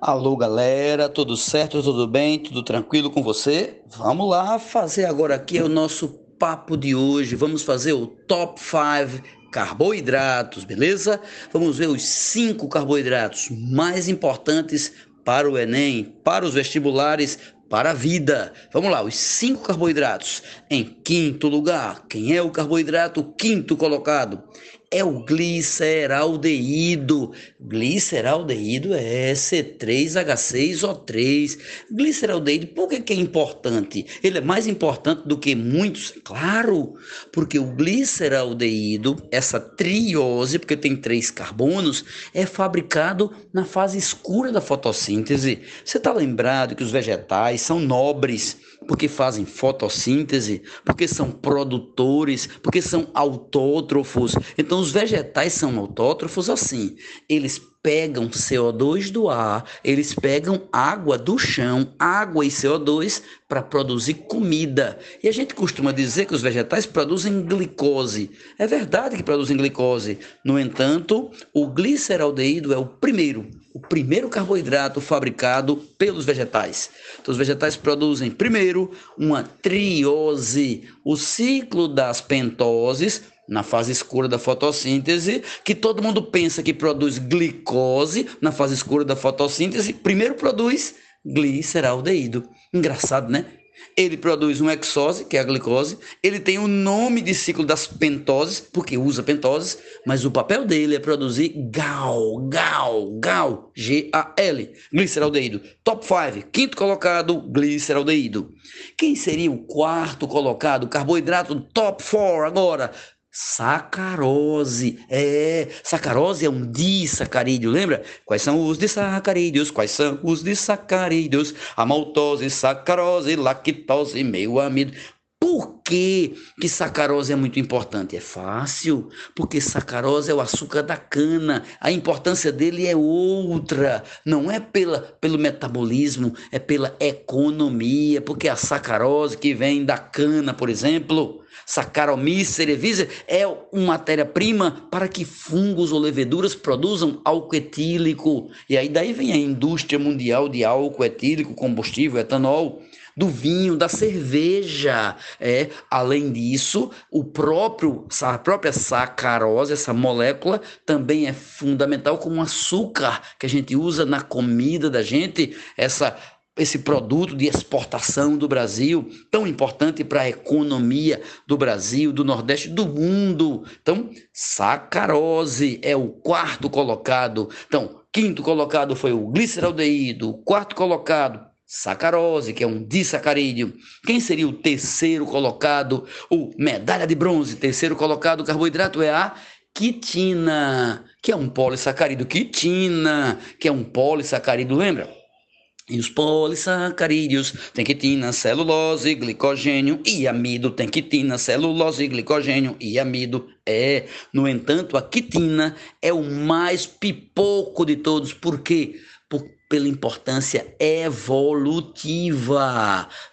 Alô, galera, tudo certo, tudo bem, tudo tranquilo com você? Vamos lá fazer agora aqui o nosso papo de hoje. Vamos fazer o top 5 carboidratos, beleza? Vamos ver os cinco carboidratos mais importantes para o Enem, para os vestibulares, para a vida. Vamos lá, os cinco carboidratos. Em quinto lugar, quem é o carboidrato quinto colocado? É o gliceraldeído. Gliceraldeído é C3H6O3. Gliceraldeído, por que, que é importante? Ele é mais importante do que muitos? Claro, porque o gliceraldeído, essa triose, porque tem três carbonos, é fabricado na fase escura da fotossíntese. Você está lembrado que os vegetais são nobres porque fazem fotossíntese, porque são produtores, porque são autótrofos. Então, os vegetais são autótrofos assim. Eles pegam CO2 do ar, eles pegam água do chão, água e CO2 para produzir comida. E a gente costuma dizer que os vegetais produzem glicose. É verdade que produzem glicose. No entanto, o gliceraldeído é o primeiro, o primeiro carboidrato fabricado pelos vegetais. Então, os vegetais produzem primeiro uma triose, o ciclo das pentoses na fase escura da fotossíntese, que todo mundo pensa que produz glicose na fase escura da fotossíntese, primeiro produz gliceraldeído. Engraçado, né? Ele produz um hexose, que é a glicose, ele tem o nome de ciclo das pentoses, porque usa pentoses, mas o papel dele é produzir GAL, GAL, GAL, G-A-L, gliceraldeído. Top 5, quinto colocado, gliceraldeído. Quem seria o quarto colocado? Carboidrato top 4 agora. Sacarose. É, sacarose é um disacarídeo, lembra? Quais são os disacarídeos? Quais são os disacarídeos? A maltose, sacarose, lactose, meio amido. Que, que sacarose é muito importante? É fácil, porque sacarose é o açúcar da cana. A importância dele é outra. Não é pela, pelo metabolismo, é pela economia, porque a sacarose que vem da cana, por exemplo, Saccharomyces é uma matéria-prima para que fungos ou leveduras produzam álcool etílico. E aí daí vem a indústria mundial de álcool etílico, combustível, etanol do vinho, da cerveja. É, além disso, o próprio a própria sacarose, essa molécula também é fundamental como açúcar que a gente usa na comida da gente, essa esse produto de exportação do Brasil, tão importante para a economia do Brasil, do Nordeste, do mundo. Então, sacarose é o quarto colocado. Então, quinto colocado foi o gliceraldeído, quarto colocado sacarose, que é um disacarídeo. Quem seria o terceiro colocado? O medalha de bronze, terceiro colocado, carboidrato é a quitina, que é um polissacarídeo. Quitina, que é um polissacarídeo, lembra? E os polissacarídeos tem quitina, celulose, glicogênio e amido. Tem quitina, celulose, glicogênio e amido. É, no entanto, a quitina é o mais pipoco de todos. Por quê? Pela importância evolutiva.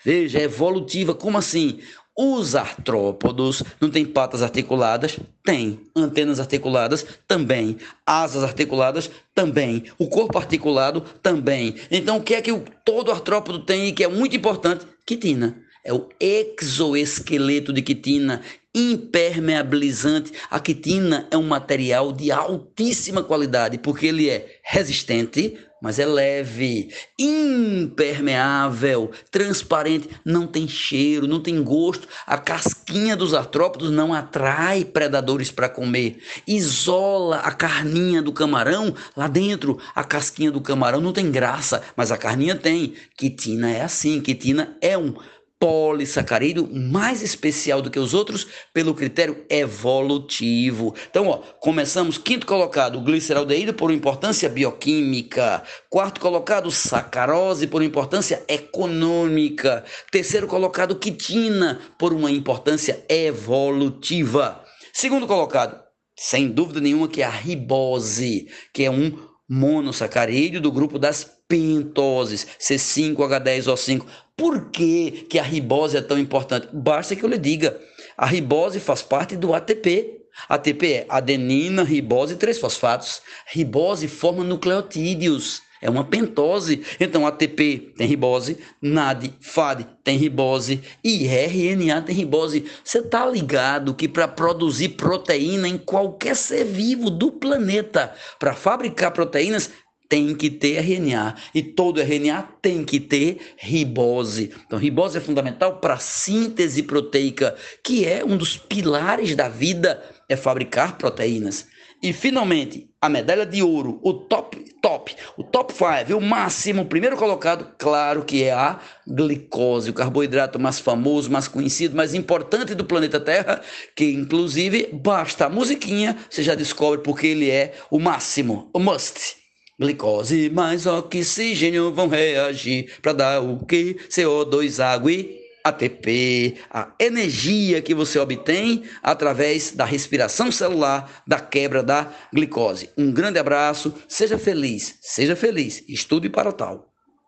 Veja, evolutiva, como assim? Os artrópodos não têm patas articuladas? Tem. Antenas articuladas? Também. Asas articuladas? Também. O corpo articulado? Também. Então, o que é que todo artrópodo tem e que é muito importante? Quitina. É o exoesqueleto de quitina, impermeabilizante. A quitina é um material de altíssima qualidade, porque ele é resistente, mas é leve, impermeável, transparente, não tem cheiro, não tem gosto. A casquinha dos artrópodos não atrai predadores para comer. Isola a carninha do camarão lá dentro. A casquinha do camarão não tem graça, mas a carninha tem. Quitina é assim, quitina é um polissacarídeo mais especial do que os outros pelo critério evolutivo. Então, ó, começamos quinto colocado, gliceraldeído por importância bioquímica, quarto colocado, sacarose por importância econômica, terceiro colocado, quitina por uma importância evolutiva. Segundo colocado, sem dúvida nenhuma que é a ribose, que é um monossacarídeo do grupo das pentoses, C5H10O5. Por que, que a ribose é tão importante? Basta que eu lhe diga. A ribose faz parte do ATP. ATP é adenina, ribose e três fosfatos. Ribose forma nucleotídeos. É uma pentose. Então ATP tem ribose, NAD, FAD tem ribose e RNA tem ribose. Você tá ligado que para produzir proteína em qualquer ser vivo do planeta, para fabricar proteínas, tem que ter RNA e todo RNA tem que ter ribose. Então, ribose é fundamental para a síntese proteica, que é um dos pilares da vida, é fabricar proteínas. E finalmente, a medalha de ouro, o top, top, o top 5, o máximo, o primeiro colocado, claro que é a glicose, o carboidrato mais famoso, mais conhecido, mais importante do planeta Terra, que inclusive basta a musiquinha, você já descobre porque ele é o máximo, o must. Glicose mais oxigênio vão reagir para dar o que? CO2, água e ATP, a energia que você obtém através da respiração celular, da quebra da glicose. Um grande abraço, seja feliz, seja feliz, estude para tal.